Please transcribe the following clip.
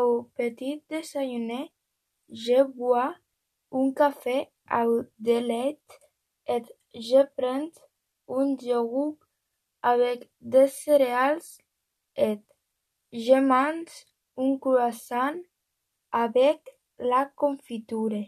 au petit déjeuner, je bois un cafè au lait et je prends un iogurt avec des céréales et je mange un croissant avec la confiture.